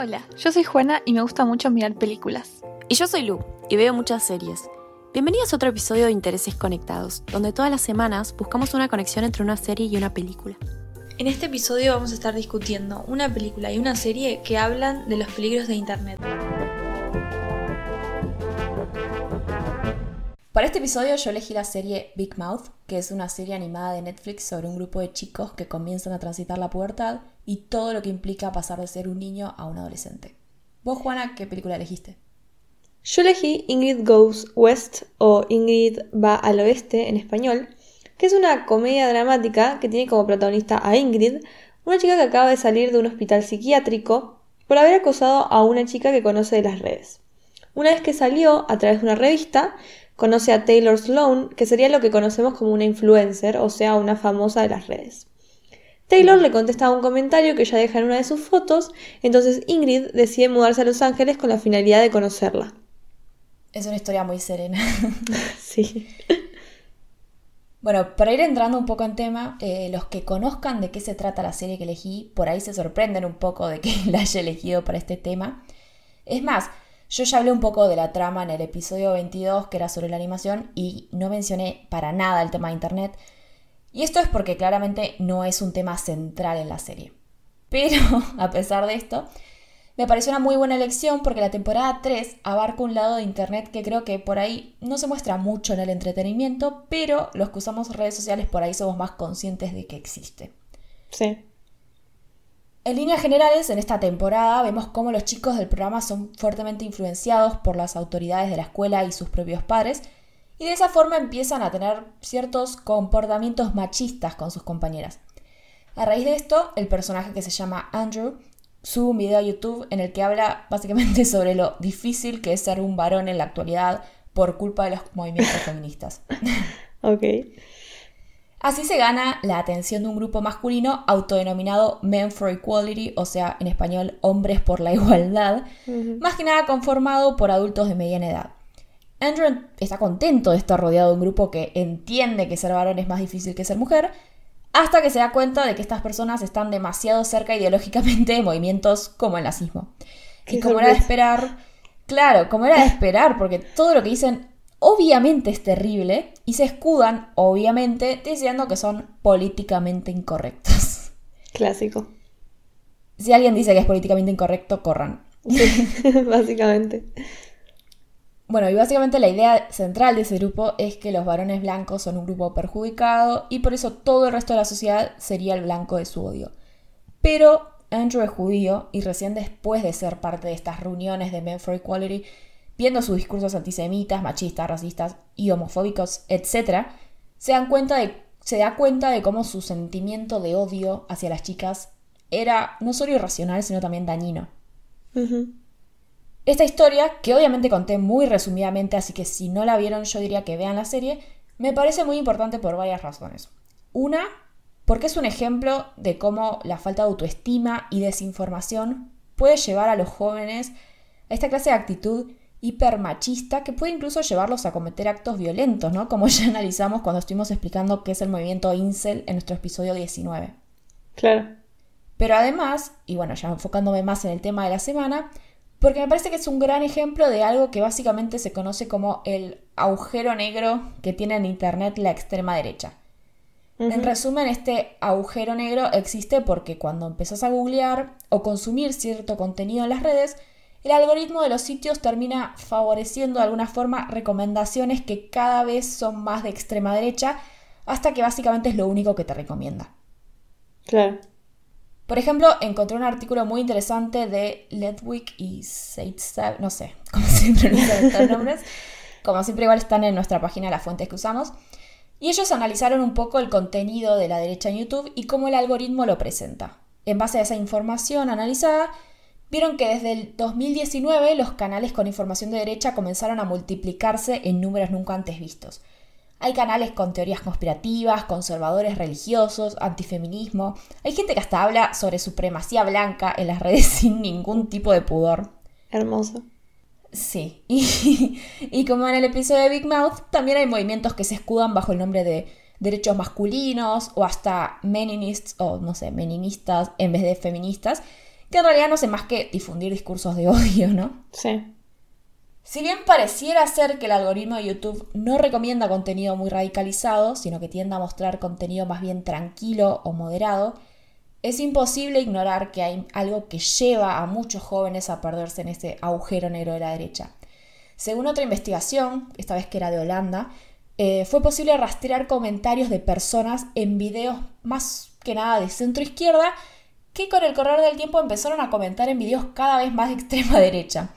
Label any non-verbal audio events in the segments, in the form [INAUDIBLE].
Hola, yo soy Juana y me gusta mucho mirar películas. Y yo soy Lu y veo muchas series. Bienvenidos a otro episodio de Intereses Conectados, donde todas las semanas buscamos una conexión entre una serie y una película. En este episodio vamos a estar discutiendo una película y una serie que hablan de los peligros de Internet. Para este episodio yo elegí la serie Big Mouth, que es una serie animada de Netflix sobre un grupo de chicos que comienzan a transitar la pubertad y todo lo que implica pasar de ser un niño a un adolescente. ¿Vos, Juana, qué película elegiste? Yo elegí Ingrid Goes West o Ingrid va al oeste en español, que es una comedia dramática que tiene como protagonista a Ingrid, una chica que acaba de salir de un hospital psiquiátrico por haber acosado a una chica que conoce de las redes. Una vez que salió a través de una revista, conoce a Taylor Sloan, que sería lo que conocemos como una influencer, o sea, una famosa de las redes. Taylor le contesta un comentario que ella deja en una de sus fotos, entonces Ingrid decide mudarse a Los Ángeles con la finalidad de conocerla. Es una historia muy serena. [LAUGHS] sí. Bueno, para ir entrando un poco en tema, eh, los que conozcan de qué se trata la serie que elegí, por ahí se sorprenden un poco de que [LAUGHS] la haya elegido para este tema. Es más, yo ya hablé un poco de la trama en el episodio 22, que era sobre la animación, y no mencioné para nada el tema de Internet, y esto es porque claramente no es un tema central en la serie. Pero, [LAUGHS] a pesar de esto, me pareció una muy buena elección porque la temporada 3 abarca un lado de Internet que creo que por ahí no se muestra mucho en el entretenimiento, pero los que usamos redes sociales por ahí somos más conscientes de que existe. Sí. En líneas generales, en esta temporada vemos cómo los chicos del programa son fuertemente influenciados por las autoridades de la escuela y sus propios padres, y de esa forma empiezan a tener ciertos comportamientos machistas con sus compañeras. A raíz de esto, el personaje que se llama Andrew sube un video a YouTube en el que habla básicamente [LAUGHS] sobre lo difícil que es ser un varón en la actualidad por culpa de los movimientos feministas. [LAUGHS] ok. Así se gana la atención de un grupo masculino autodenominado Men for Equality, o sea, en español, hombres por la [LAUGHS] igualdad, más que nada conformado por adultos de mediana edad. Andrew está contento de estar rodeado de un grupo que entiende que ser varón es más difícil que ser mujer, hasta que se da cuenta de que estas personas están demasiado cerca ideológicamente de movimientos como el nazismo. y como era de esperar, claro, como era de [LAUGHS] esperar, porque todo lo que dicen obviamente es terrible y se escudan, obviamente, diciendo que son políticamente incorrectos. [LAUGHS] Clásico. Si alguien dice que es políticamente incorrecto, corran. [LAUGHS] básicamente. Bueno, y básicamente la idea central de ese grupo es que los varones blancos son un grupo perjudicado y por eso todo el resto de la sociedad sería el blanco de su odio. Pero Andrew es judío y recién después de ser parte de estas reuniones de Men for Equality, viendo sus discursos antisemitas, machistas, racistas y homofóbicos, etc., se, dan cuenta de, se da cuenta de cómo su sentimiento de odio hacia las chicas era no solo irracional, sino también dañino. Esta historia, que obviamente conté muy resumidamente, así que si no la vieron yo diría que vean la serie, me parece muy importante por varias razones. Una, porque es un ejemplo de cómo la falta de autoestima y desinformación puede llevar a los jóvenes a esta clase de actitud hipermachista que puede incluso llevarlos a cometer actos violentos, ¿no? Como ya analizamos cuando estuvimos explicando qué es el movimiento incel en nuestro episodio 19. Claro. Pero además, y bueno, ya enfocándome más en el tema de la semana, porque me parece que es un gran ejemplo de algo que básicamente se conoce como el agujero negro que tiene en Internet la extrema derecha. En resumen, este agujero negro existe porque cuando empezás a googlear o consumir cierto contenido en las redes, el algoritmo de los sitios termina favoreciendo de alguna forma recomendaciones que cada vez son más de extrema derecha, hasta que básicamente es lo único que te recomienda. Claro. Por ejemplo, encontré un artículo muy interesante de Ledwick y Seitz, no sé cómo [LAUGHS] se pronuncian estos nombres, como siempre igual están en nuestra página las fuentes que usamos, y ellos analizaron un poco el contenido de la derecha en YouTube y cómo el algoritmo lo presenta. En base a esa información analizada, vieron que desde el 2019 los canales con información de derecha comenzaron a multiplicarse en números nunca antes vistos. Hay canales con teorías conspirativas, conservadores religiosos, antifeminismo. Hay gente que hasta habla sobre supremacía blanca en las [LAUGHS] redes sin ningún tipo de pudor. Hermoso. Sí. [LAUGHS] Y, como en el episodio de Big Mouth, también hay movimientos que se escudan bajo el nombre de derechos masculinos o hasta meninists o no sé, meninistas en vez de feministas, que en realidad no hace más que difundir discursos de [LAUGHS] odio, ¿no? Sí. Si bien pareciera ser que el algoritmo de YouTube no recomienda contenido muy radicalizado, sino que tiende a mostrar contenido más bien tranquilo o moderado, es imposible ignorar que hay algo que lleva a muchos jóvenes a perderse en ese agujero negro de la derecha. Según otra investigación, esta vez que era de Holanda, eh, fue posible rastrear comentarios de personas en videos más que nada de centro izquierda que con el correr del tiempo empezaron a comentar en videos cada vez más de extrema [LAUGHS] derecha.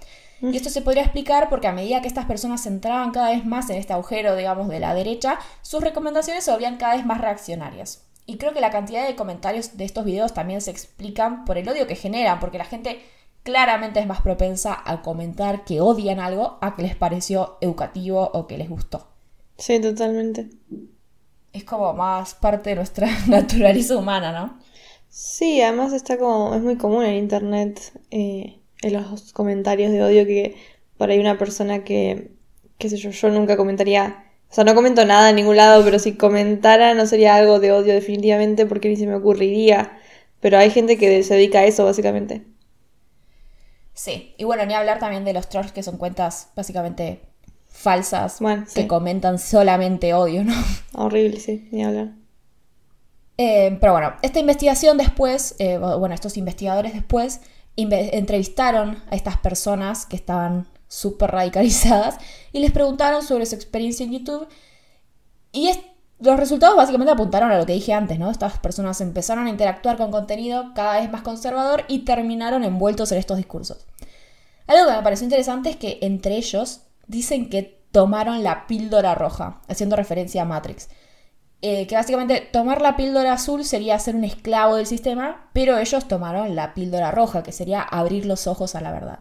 Y esto se podría explicar porque a medida que estas personas entraban cada vez más en este agujero, digamos, de la derecha, sus recomendaciones se volvían cada vez más reaccionarias. Y creo que la cantidad de comentarios de estos videos también se explican por el odio que generan, porque la gente claramente es más propensa a comentar que odian algo a que les pareció educativo o que les gustó. Sí, totalmente. Es como más parte de nuestra [LAUGHS] naturaleza humana, ¿no? Sí, además está como, es muy común en internet. Eh, en los comentarios de odio que por ahí una persona que, qué sé yo, yo nunca comentaría, o sea, no comento nada en ningún lado, pero si comentara no sería algo de odio definitivamente porque ni se me ocurriría. Pero hay gente que se dedica a eso, básicamente. Sí, y bueno, ni hablar también de los trolls que son cuentas básicamente falsas que comentan solamente odio, ¿no? Horrible, sí, ni hablar. Eh, pero bueno, esta investigación después, eh, bueno, estos investigadores después entrevistaron a estas personas que estaban súper radicalizadas y les preguntaron sobre su experiencia en YouTube. Y los resultados básicamente apuntaron a lo que dije antes, ¿no? Estas personas empezaron a interactuar con contenido cada vez más conservador y terminaron envueltos en estos discursos. Algo que me pareció interesante es que entre ellos dicen que tomaron la píldora roja, haciendo referencia a Matrix. Eh, que básicamente tomar la píldora azul sería ser un esclavo del sistema, pero ellos tomaron la píldora roja, que sería abrir los ojos a la verdad.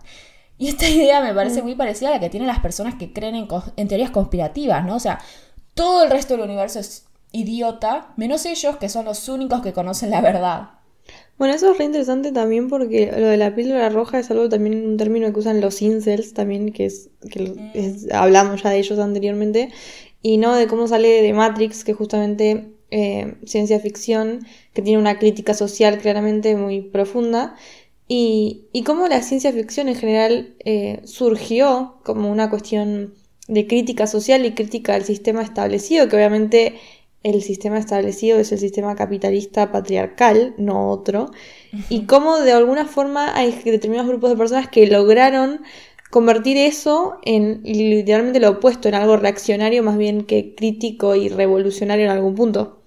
Y esta [LAUGHS] idea me parece mm. muy parecida a la que tienen las personas que creen en, teorías conspirativas, ¿no? O sea, todo el resto del universo es idiota, menos ellos que son los únicos que conocen la verdad. Bueno, eso es re interesante también porque lo de la píldora roja es algo también un término que usan los incels también, que es que mm. hablamos ya de ellos anteriormente, y no de cómo sale de Matrix, que justamente eh, ciencia ficción, que tiene una crítica social claramente muy profunda, y, y cómo la ciencia ficción en general eh, surgió como una cuestión de crítica social y crítica al sistema establecido, que obviamente el sistema establecido es el sistema capitalista patriarcal, no otro, y cómo de alguna forma hay determinados grupos de personas que lograron convertir eso en literalmente lo opuesto, en algo reaccionario más bien que crítico y revolucionario en algún punto.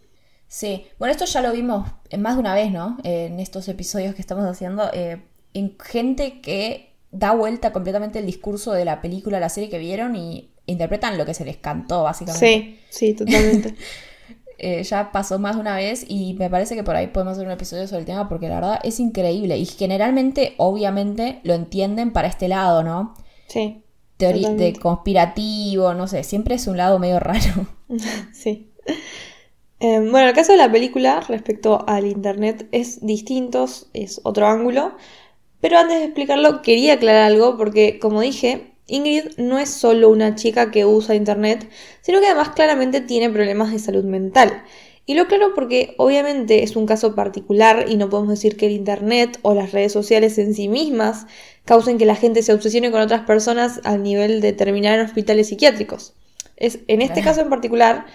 Sí, bueno, esto ya lo vimos más de una vez, ¿no? en estos episodios que estamos haciendo, eh, en gente que da vuelta completamente el discurso de la película, la serie que vieron y interpretan lo que se les cantó, básicamente. Sí, sí, totalmente. [LAUGHS] Eh, ya pasó más de una vez y me parece que por ahí podemos hacer un episodio sobre el tema porque la verdad es increíble y generalmente, obviamente, lo entienden para este lado, ¿no? Sí. Teoría de conspirativo, no sé, siempre es un lado medio raro. [LAUGHS] sí. Eh, bueno, el caso de la película respecto al Internet es distinto, es otro ángulo, pero antes de explicarlo quería aclarar algo porque, como dije, Ingrid no es solo una chica que usa Internet, sino que además claramente tiene problemas de salud mental. Y lo claro porque obviamente es un caso particular y no podemos decir que el Internet o las redes sociales en sí mismas causen que la gente se obsesione con otras personas al nivel de terminar en hospitales psiquiátricos. Es, en este caso en particular,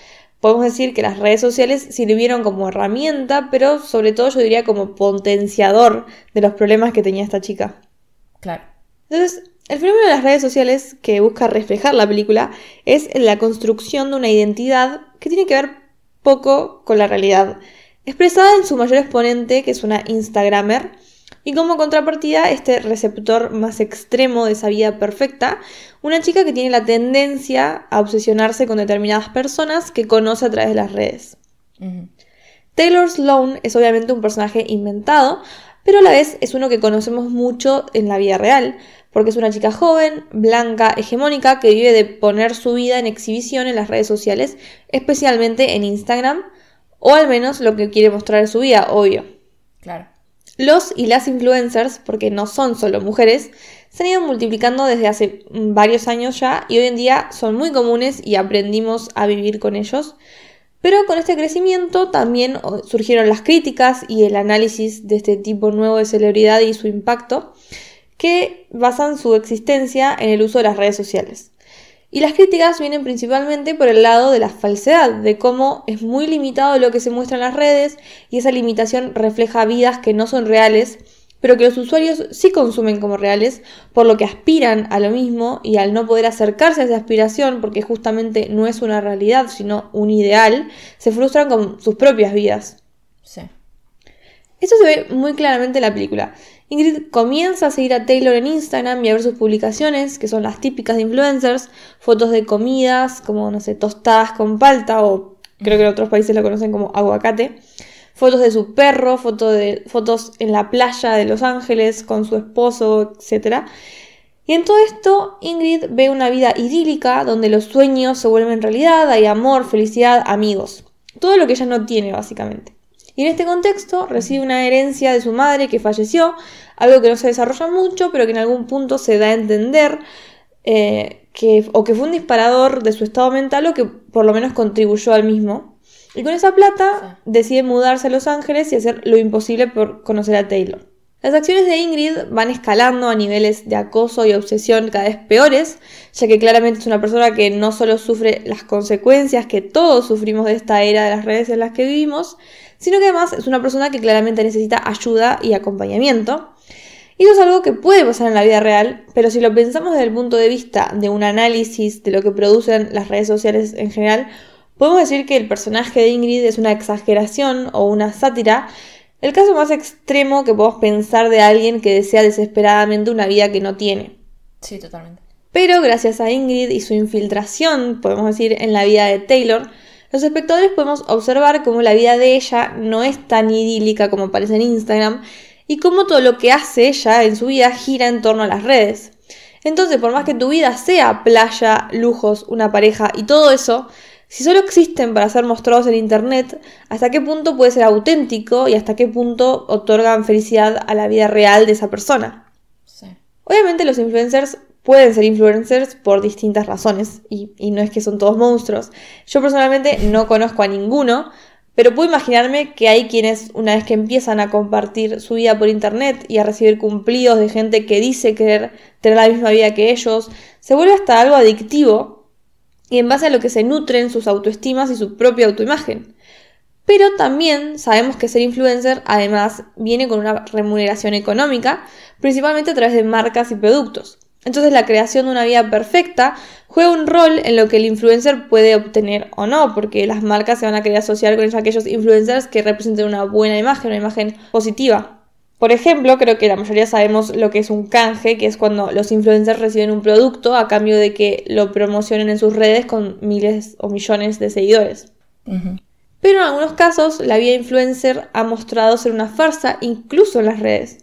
podemos decir que las redes sociales sirvieron como herramienta, pero sobre todo yo diría como potenciador de los problemas que tenía esta chica. Claro. Entonces, el fenómeno de las redes sociales que busca reflejar la película es la construcción de una identidad que tiene que ver poco con la realidad, expresada en su mayor exponente, que es una Instagramer, y como contrapartida, este receptor más extremo de esa vida perfecta, una chica que tiene la tendencia a obsesionarse con determinadas personas que conoce a través de las redes. Taylor Sloan es obviamente un personaje inventado, pero a la vez es uno que conocemos mucho en la vida real, porque es una chica joven, blanca, hegemónica, que vive de poner su vida en exhibición en las redes sociales, especialmente en Instagram, o al menos lo que quiere mostrar su vida, obvio. Claro. Los y las influencers, porque no son solo mujeres, se han ido multiplicando desde hace varios años ya y hoy en día son muy comunes y aprendimos a vivir con ellos. Pero con este crecimiento también surgieron las críticas y el análisis de este tipo nuevo de celebridad y su impacto, que basan su existencia en el uso de las redes sociales. Y las críticas vienen principalmente por el lado de la falsedad, de cómo es muy limitado lo que se muestra en las redes y esa limitación refleja vidas que no son reales pero que los usuarios sí consumen como reales, por lo que aspiran a lo mismo y al no poder acercarse a esa aspiración, porque justamente no es una realidad, sino un ideal, se frustran con sus propias vidas. Sí. Esto se ve muy claramente en la película. Ingrid comienza a seguir a Taylor en Instagram y a ver sus publicaciones, que son las típicas de influencers, fotos de comidas, como, no sé, tostadas con palta, o creo que en otros países lo conocen como aguacate fotos de su perro, fotos, de, fotos en la playa de Los Ángeles con su esposo, etc. Y en todo esto, Ingrid ve una vida idílica donde los sueños se vuelven realidad, hay amor, felicidad, amigos. Todo lo que ella no tiene, básicamente. Y en este contexto recibe una herencia de su madre que falleció, algo que no se desarrolla mucho, pero que en algún punto se da a entender eh, que, o que fue un disparador de su estado mental o que por lo menos contribuyó al mismo. Y con esa plata decide mudarse a Los Ángeles y hacer lo imposible por conocer a Taylor. Las acciones de Ingrid van escalando a niveles de acoso y obsesión cada vez peores, ya que claramente es una persona que no solo sufre las consecuencias que todos sufrimos de esta era de las redes en las que vivimos, sino que además es una persona que claramente necesita ayuda y acompañamiento. Y eso es algo que puede pasar en la vida real, pero si lo pensamos desde el punto de vista de un análisis de lo que producen las redes sociales en general, Podemos decir que el personaje de Ingrid es una exageración o una sátira, el caso más extremo que podemos pensar de alguien que desea desesperadamente una vida que no tiene. Sí, totalmente. Pero gracias a Ingrid y su infiltración, podemos decir, en la vida de Taylor, los espectadores podemos observar cómo la vida de ella no es tan idílica como parece en Instagram y cómo todo lo que hace ella en su vida gira en torno a las redes. Entonces, por más que tu vida sea playa, lujos, una pareja y todo eso, si solo existen para ser mostrados en Internet, ¿hasta qué punto puede ser auténtico y hasta qué punto otorgan felicidad a la vida real de esa persona? Obviamente los influencers pueden ser influencers por distintas razones y, y, no es que son todos monstruos. Yo personalmente no conozco a ninguno, pero puedo imaginarme que hay quienes una vez que empiezan a compartir su vida por internet y a recibir cumplidos de gente que dice querer tener la misma vida que ellos, se vuelve hasta algo adictivo y en base a lo que se nutren sus autoestimas y su propia autoimagen. Pero también sabemos que ser influencer además viene con una remuneración económica, principalmente a través de marcas y productos. Entonces la creación de una vida perfecta juega un rol en lo que el influencer puede obtener o no, porque las marcas se van a querer asociar con aquellos influencers que representen una buena imagen, una imagen positiva. Por ejemplo, creo que la mayoría sabemos lo que es un canje, que es cuando los influencers reciben un producto a cambio de que lo promocionen en sus redes con miles o millones de seguidores. Pero en algunos casos, la vida influencer ha mostrado ser una farsa incluso en las redes.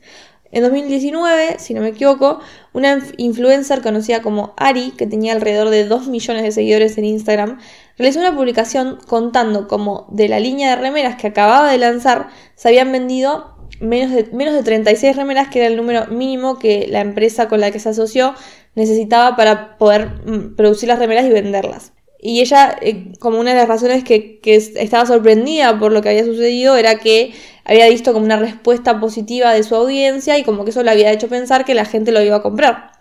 En 2019, si no me equivoco, una influencer conocida como Ari, que tenía alrededor de 2 millones de seguidores en Instagram, realizó una publicación contando cómo de la línea de remeras que acababa de lanzar se habían vendido menos de, menos de 36 remeras, que era el número mínimo que la empresa con la que se asoció necesitaba para poder mm, producir las remeras y venderlas. Y ella, eh, como una de las razones que, que, estaba sorprendida por lo que había sucedido, era que había visto como una respuesta positiva de su audiencia y como que eso le había hecho pensar que la gente lo iba a comprar.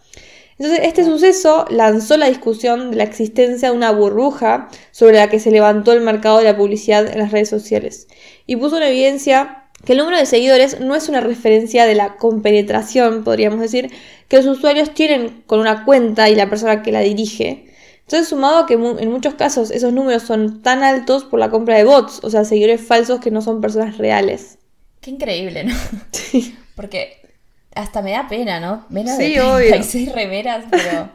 Entonces, este suceso lanzó la discusión de la existencia de una burbuja sobre la que se levantó el mercado de la publicidad en las redes sociales y puso en evidencia que el número de seguidores no es una referencia de la compenetración, podríamos decir, que los usuarios tienen con una cuenta y la persona que la dirige. Entonces, sumado a que en muchos casos esos números son tan altos por la compra de bots, o sea, seguidores falsos que no son personas reales. Qué increíble, ¿no? [LAUGHS] Sí. Porque hasta me da pena, ¿no? Menos sí, de 36 obvio. remeras, pero...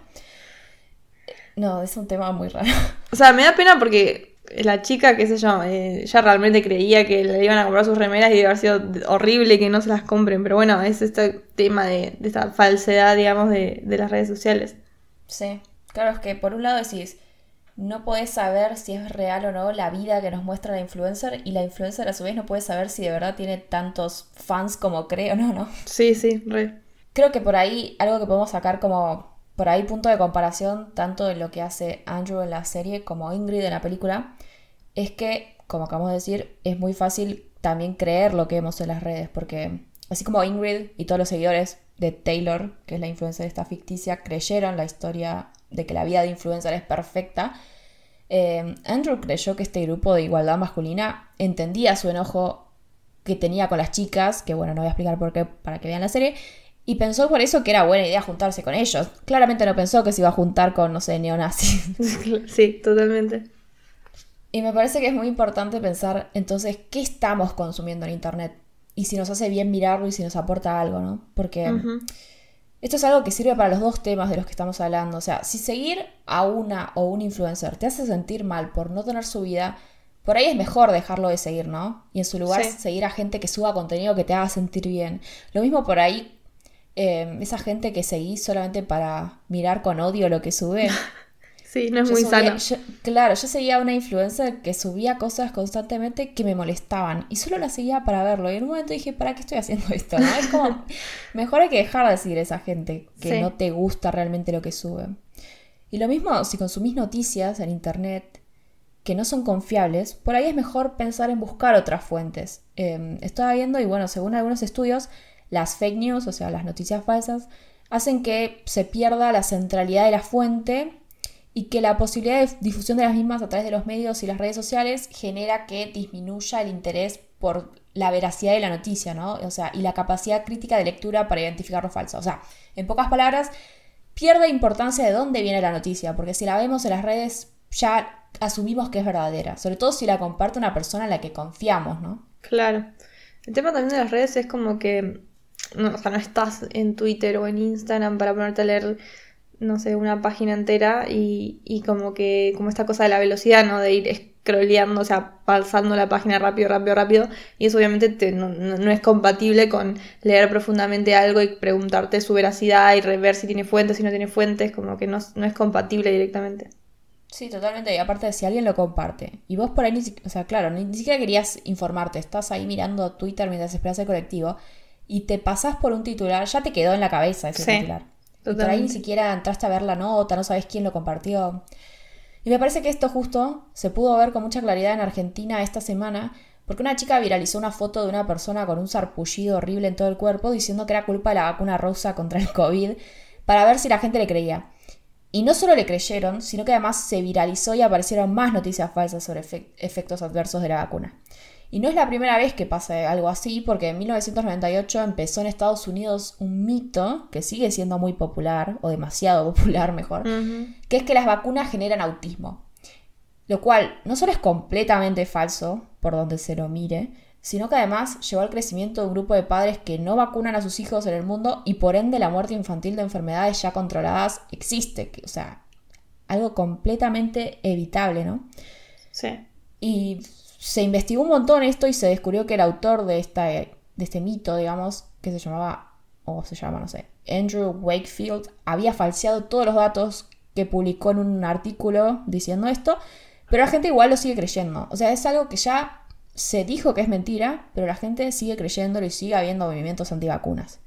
No, es un tema muy raro. O sea, me da pena porque la chica, qué sé yo, eh, ya realmente creía que le iban a comprar sus remeras y debe haber sido horrible que no se las compren. Pero bueno, es este tema de, esta falsedad, digamos, de, las redes sociales. Sí, claro, es que por un lado decís, no puedes saber si es real o no la vida que nos muestra la influencer y la influencer a su vez no puede saber si de verdad tiene tantos fans como cree o no, ¿no? Sí, sí, re. Creo que por ahí algo que podemos sacar como por ahí punto de comparación tanto de lo que hace Andrew en la serie como Ingrid en la película es que, como acabamos de decir, es muy fácil también creer lo que vemos en las redes, porque así como Ingrid y todos los seguidores de Taylor, que es la influencer de esta ficticia, creyeron la historia de que la vida de influencer es perfecta, eh, Andrew creyó que este grupo de igualdad masculina entendía su enojo que tenía con las chicas, que bueno, no voy a explicar por qué para que vean la serie, y pensó por eso que era buena idea juntarse con ellos. Claramente no pensó que se iba a juntar con, no sé, neonazis. [LAUGHS] Sí, totalmente. Y me parece que es muy importante pensar entonces qué estamos consumiendo en Internet y si nos hace bien mirarlo y si nos aporta algo, ¿no? Porque esto es algo que sirve para los dos temas de los que estamos hablando. O sea, si seguir a una o un influencer te hace sentir mal por no tener su vida, por ahí es mejor dejarlo de seguir, ¿no? Y en su lugar seguir a gente que suba contenido que te haga sentir bien. Lo mismo por ahí, eh, esa gente que seguís solamente para mirar con odio lo que sube. [LAUGHS] Sí, no es muy sano. claro, yo seguía a una influencer que subía cosas constantemente que me molestaban y solo la seguía para verlo. Y en un momento dije, ¿para qué estoy haciendo [LAUGHS] esto? ¿no? Es como, mejor hay que dejar de seguir a esa gente que no te gusta realmente lo que sube. Y lo mismo si consumís noticias en internet que no son confiables, por ahí es mejor pensar en buscar otras fuentes. Eh, estaba viendo y bueno, según algunos estudios, las fake news, o sea, las noticias falsas, hacen que se pierda la centralidad de la fuente y que la posibilidad de difusión de las mismas a través de los medios y las redes sociales genera que disminuya el interés por la veracidad de la noticia, ¿no? O sea, y la capacidad crítica de lectura para identificar lo falso. O sea, en pocas palabras, pierde importancia de dónde viene la noticia, porque si la vemos en las redes ya asumimos que es verdadera, sobre todo si la comparte una persona en la que confiamos, ¿no? Claro. El tema también de las redes es como que, no, o sea, no estás en Twitter o en Instagram para ponerte a leer no sé, una página entera y, y como que, como esta cosa de la velocidad, ¿no? De ir scrolleando, o sea, pasando la página rápido, rápido, rápido. Y eso obviamente no, no, es compatible con leer profundamente algo y preguntarte su veracidad y ver si tiene fuentes, si no tiene fuentes, como que no, no es compatible directamente. Sí, totalmente. Y aparte, si alguien lo comparte y vos por ahí ni siquiera, o sea, claro, ni, siquiera querías informarte, estás ahí mirando Twitter mientras esperas el colectivo y te pasas por un titular, ya te quedó en la cabeza ese titular. Y por ahí ni siquiera entraste a ver la nota, no sabes quién lo compartió. Y me parece que esto justo se pudo ver con mucha claridad en Argentina esta semana, porque una chica viralizó una foto de una persona con un sarpullido horrible en todo el cuerpo diciendo que era culpa de la vacuna rosa contra el COVID, para ver si la gente le creía. Y no solo le creyeron, sino que además se viralizó y aparecieron más noticias falsas sobre efectos adversos de la vacuna. Y no es la primera vez que pasa algo así, porque en 1998 empezó en Estados Unidos un mito que sigue siendo muy popular, o demasiado [LAUGHS] popular mejor, que es que las vacunas generan autismo. Lo cual no solo es completamente falso, por donde se lo mire, sino que además llevó al crecimiento de un grupo de padres que no vacunan a sus hijos en el mundo y por ende la muerte infantil de enfermedades ya controladas existe. O sea, algo completamente evitable, ¿no? Sí. Y se investigó un montón esto y se descubrió que el autor de, esta, de este mito, digamos, que se llamaba, o se llama, no sé, Andrew Wakefield, había falseado todos los datos que publicó en un artículo diciendo esto, pero la gente igual lo sigue creyendo. O sea, es algo que ya se dijo que es mentira, pero la gente sigue creyéndolo y sigue habiendo movimientos antivacunas.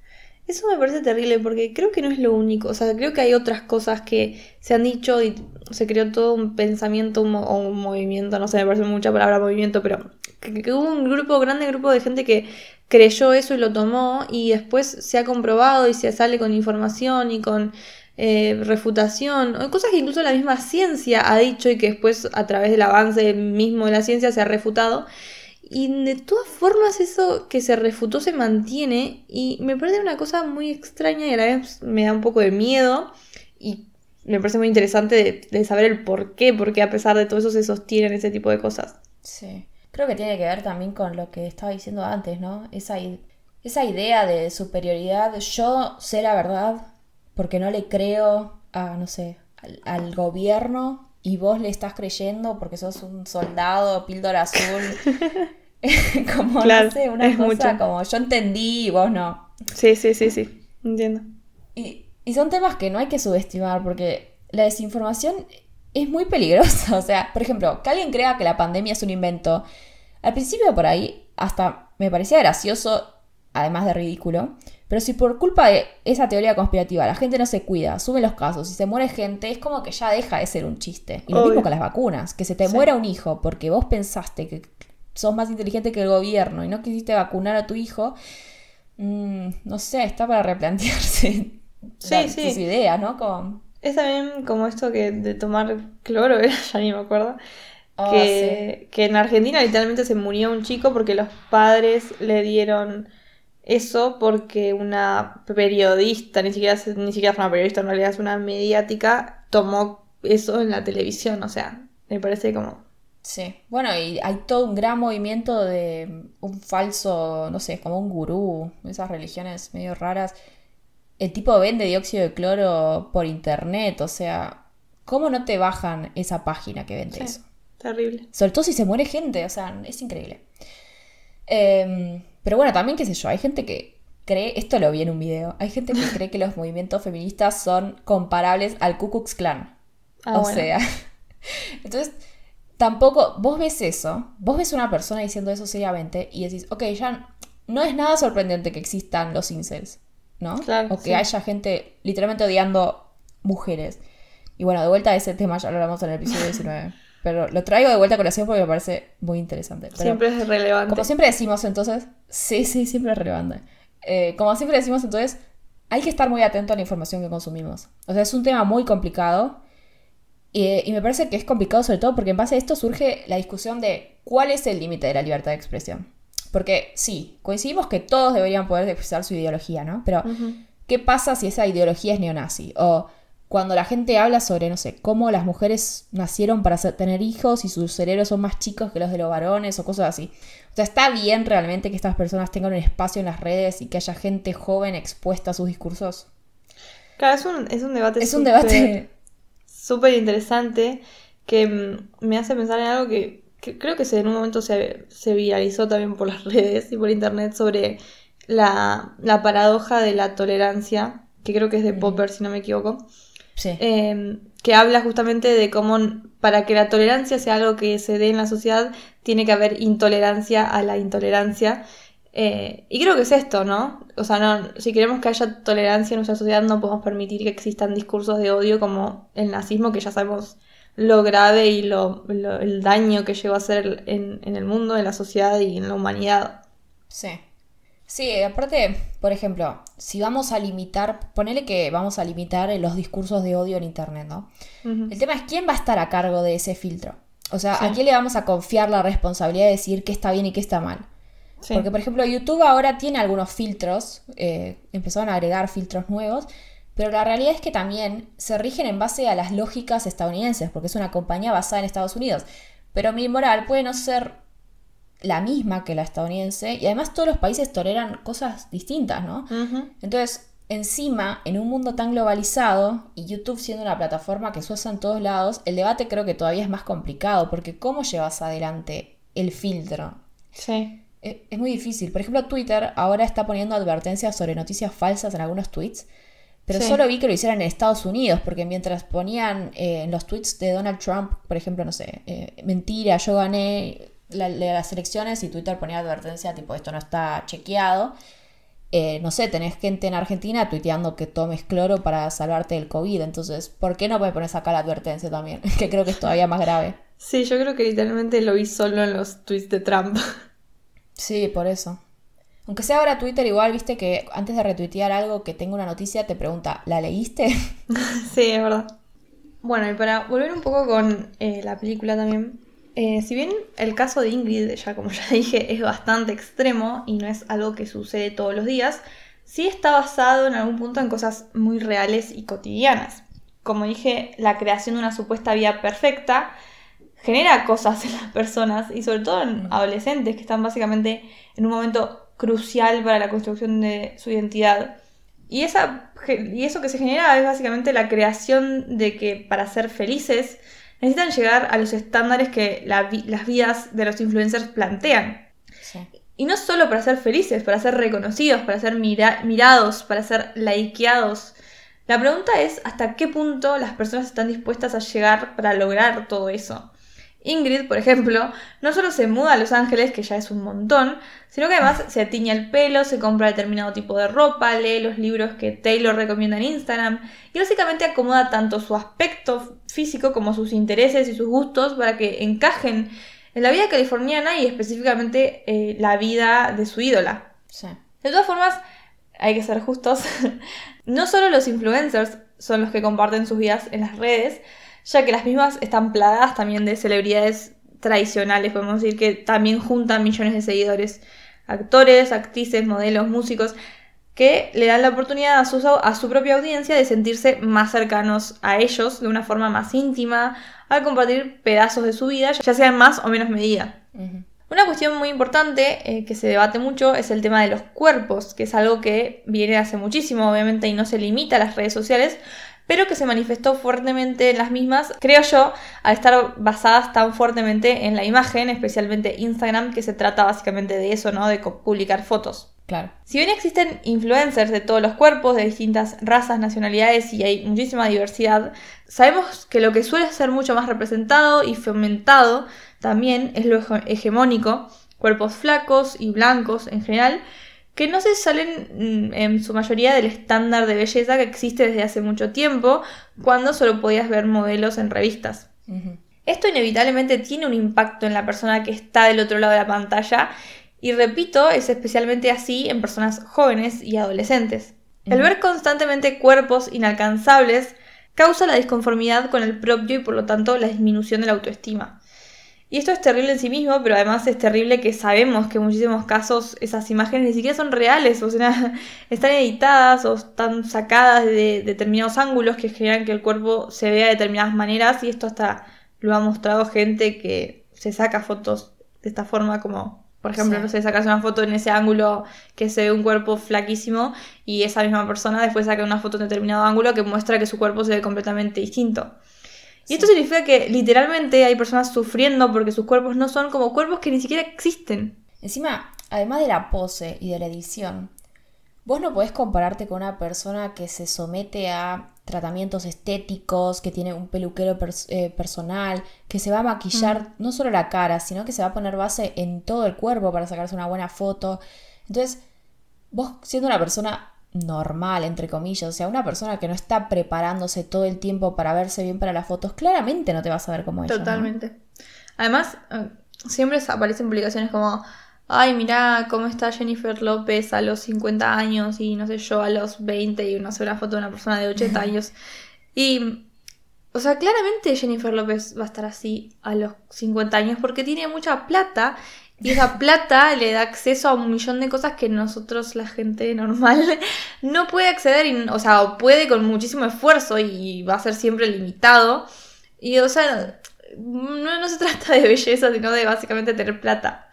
Eso me parece terrible porque creo que no es lo único. O sea, creo que hay otras cosas que se han dicho y se creó todo un pensamiento o un movimiento, no sé, me parece mucha palabra movimiento, pero que, hubo un grupo, grande grupo de gente que creyó eso y lo tomó y después se ha comprobado y se sale con información y con eh, refutación, o cosas que incluso la misma ciencia ha dicho y que después a través del avance mismo de la ciencia se ha refutado. Y de todas formas eso que se refutó se mantiene y me parece una cosa muy extraña y a la vez me da un poco de miedo y me parece muy interesante de, saber el por qué, porque a pesar de todo eso se sostienen ese tipo de cosas. Sí, creo que tiene que ver también con lo que estaba diciendo antes, ¿no? Esa, esa idea de superioridad, yo sé la verdad porque no le creo a, no sé, al gobierno y vos le estás creyendo porque sos un soldado, píldora azul. [LAUGHS] [LAUGHS] como, no sé, una cosa como yo entendí y vos no. Sí, sí, sí, sí, entiendo. Y, y son temas que no hay que subestimar porque la desinformación es muy peligrosa. [LAUGHS] O sea, por ejemplo, que alguien crea que la pandemia es un invento. Al principio por ahí hasta me parecía gracioso, además de ridículo, Pero si por culpa de esa teoría conspirativa la gente no se cuida, sube los casos y se muere gente, es como que ya deja de ser un chiste. Y lo mismo con las vacunas, que se te muera un hijo porque vos pensaste que sos más inteligente que el gobierno y no quisiste vacunar a tu hijo, mm, no sé, está para replantearse sí, sí. sus ideas, ¿no? Como... Es también como esto que de tomar cloro, [LAUGHS] ya ni me acuerdo. Ah, que, que en Argentina literalmente se murió un chico porque los padres le dieron eso porque una periodista, ni siquiera, ni siquiera fue una periodista, en realidad es una mediática, tomó eso en la televisión. O sea, me parece como. Sí, bueno, y hay todo un gran movimiento de un falso, no sé, como un gurú, esas religiones medio raras. El tipo vende dióxido de cloro por internet, o sea, ¿cómo no te bajan esa página que vende eso? Terrible. Sobre todo si se muere gente, o sea, es increíble. Eh, pero bueno, también qué sé yo, hay gente que cree, esto lo vi en un video, hay gente que cree que los movimientos feministas son comparables al Ku Klux Klan. Ah, o sea, [LAUGHS] entonces tampoco, vos ves eso, vos ves una persona diciendo eso seriamente y decís, ok, ya no es nada sorprendente que existan los incels, ¿no? o que haya gente literalmente odiando mujeres. Y bueno, de vuelta a ese tema ya lo hablamos en el episodio 19. Pero lo traigo de vuelta a colación porque me parece muy interesante. siempre es relevante. Como siempre decimos entonces, sí, sí, siempre es relevante. Eh, como siempre decimos entonces, hay que estar muy atento a la información que consumimos. O sea, es un tema muy complicado. y me parece que es complicado sobre todo porque en base a esto surge la discusión de cuál es el límite de la libertad de expresión. Porque sí, coincidimos que todos deberían poder expresar su ideología, ¿no? Pero, ¿qué pasa si esa ideología es neonazi? O cuando la gente habla sobre, no sé, cómo las mujeres nacieron para tener hijos y sus cerebros son más chicos que los de los varones o cosas así. O sea, está bien realmente que estas personas tengan un espacio en las redes y que haya gente joven expuesta a sus discursos. Claro, es un, es un debate. Es un debate súper interesante que mm, me hace pensar en algo que, creo que en un momento se, se, viralizó también por las [LAUGHS] redes y por internet sobre la, la paradoja de la tolerancia, que creo que es de Popper, si no me equivoco Em, que habla justamente de cómo para que la tolerancia sea algo que se dé en la sociedad, tiene que haber intolerancia a la intolerancia. Eh, y creo que es esto, ¿no? O sea, no, si queremos que haya tolerancia en nuestra sociedad, no podemos permitir que existan discursos de odio como el nazismo, que ya sabemos lo grave y lo, el daño que llegó a hacer en, en el mundo, en la sociedad y en la humanidad. Sí. Sí, aparte, por ejemplo, si vamos a limitar, ponele que vamos a limitar los discursos de odio en Internet, ¿no? El tema es quién va a estar a cargo de ese filtro. O sea, ¿a quién le vamos a confiar la responsabilidad de decir qué está bien y qué está mal? Porque, por ejemplo, YouTube ahora tiene algunos filtros, eh, empezaron a agregar filtros nuevos, pero la realidad es que también se rigen en base a las lógicas estadounidenses, porque es una compañía basada en Estados Unidos. Pero mi moral puede no ser la misma que la estadounidense y además todos los países toleran cosas distintas, ¿no? Entonces, encima, en un mundo tan globalizado y YouTube siendo una plataforma que se usa en todos lados, el debate creo que todavía es más complicado porque ¿cómo llevas adelante el filtro? Sí. E, es, muy difícil. Por ejemplo, Twitter ahora está poniendo advertencias sobre noticias falsas en algunos tweets. Pero solo vi que lo hicieran en Estados Unidos, porque mientras ponían eh, en los tweets de Donald Trump, por ejemplo, no sé, eh, mentira, yo gané, la, las elecciones y Twitter ponía advertencia tipo esto no está chequeado. Eh, no sé, tenés gente en Argentina tuiteando que tomes cloro para salvarte del COVID. Entonces, ¿por qué no puedes poner acá la advertencia también? [LAUGHS] que creo que es todavía más grave. Sí, yo creo que literalmente lo vi solo en los tweets de Trump. Sí, por eso. Aunque sea ahora Twitter, igual viste que antes de retuitear algo que tenga una noticia, te pregunta, ¿la leíste? [LAUGHS] sí, es verdad. Bueno, y para volver un poco con eh, la película también, eh, si bien el caso de Ingrid, ya como ya [LAUGHS] dije, es bastante extremo y no es algo que sucede todos los días, sí está basado en algún punto en cosas muy reales y cotidianas. Como dije, la creación de una supuesta vida perfecta genera cosas en las personas y sobre todo en adolescentes que están básicamente en un momento crucial para la construcción de su identidad. Y, esa, y eso que se genera es básicamente la creación de que para ser felices necesitan llegar a los estándares que las vidas de los influencers plantean. Y no solo para ser felices, para ser reconocidos, para ser mirados, para ser likeados. La pregunta es hasta qué punto las personas están dispuestas a llegar para lograr todo eso. Ingrid, por ejemplo, no solo se muda a Los Ángeles, que ya es un montón, sino que además se atiña el pelo, se compra determinado tipo de ropa, lee los libros que Taylor recomienda en Instagram y básicamente acomoda tanto su aspecto físico como sus intereses y sus gustos para que encajen en la vida californiana y específicamente eh, la vida de su ídola. De todas formas, hay que ser justos, [LAUGHS] no solo los influencers son los que comparten sus vidas en las redes, ya que las mismas están plagadas también de celebridades tradicionales, podemos decir que también juntan millones de seguidores, actores, actrices, modelos, músicos, que le dan la oportunidad a su, a su propia audiencia de sentirse más cercanos a ellos de una forma más íntima, al compartir pedazos de su vida, ya sea en más o menos medida. Una cuestión muy importante eh, que se debate mucho es el tema de los cuerpos, que es algo que viene hace muchísimo, obviamente, y no se limita a las redes sociales, pero que se manifestó fuertemente en las mismas, creo yo, al estar basadas tan fuertemente en la imagen, especialmente Instagram, que se trata básicamente de eso, ¿no? De publicar fotos. Claro. Si bien existen influencers de todos los cuerpos, de distintas razas, nacionalidades y hay muchísima diversidad, sabemos que lo que suele ser mucho más representado y fomentado también es lo hegemónico, cuerpos flacos y blancos en general, que no se salen mm, en su mayoría del estándar de belleza que existe desde hace mucho tiempo, cuando solo podías ver modelos en revistas. Esto inevitablemente tiene un impacto en la persona que está del otro lado de la pantalla y repito, es especialmente así en personas jóvenes y adolescentes. El ver constantemente cuerpos inalcanzables causa la disconformidad con el propio y por lo tanto la disminución de la autoestima. Y esto es terrible en sí mismo, pero además es terrible que sabemos que en muchísimos casos esas imágenes ni siquiera son reales, o sea, [LAUGHS] están editadas o están sacadas de determinados ángulos que generan que el cuerpo se vea de determinadas maneras. Y esto hasta lo ha mostrado gente que se saca fotos de esta forma como, por ejemplo, no sé, sacas una foto en ese ángulo que se ve un cuerpo flaquísimo y esa misma persona después saca una foto en determinado ángulo que muestra que su cuerpo se ve completamente distinto. Y esto significa que literalmente hay personas sufriendo porque sus cuerpos no son como cuerpos que ni siquiera existen. Encima, además de la pose y de la edición, vos no podés compararte con una persona que se somete a tratamientos estéticos, que tiene un peluquero eh, personal, que se va a maquillar mm. no solo la cara, sino que se va a poner base en todo el cuerpo para sacarse una buena foto. Entonces, vos siendo una persona normal, entre comillas, o sea, una persona que no está preparándose todo el tiempo para verse bien para las fotos, claramente no te vas a ver como ella. Totalmente. Además, eh, siempre aparecen publicaciones como, ay, mira cómo está Jennifer López a los 50 años y no sé yo a los 20 y una sola foto de una persona de 80 [LAUGHS] años. Y, o sea, claramente Jennifer López va a estar así a los 50 años porque tiene mucha plata y esa plata le da acceso a un millón de cosas que nosotros, la gente normal, no puede acceder, o sea, puede con muchísimo esfuerzo y va a ser siempre limitado. Y, o sea, no, no se trata de belleza, sino de básicamente tener plata.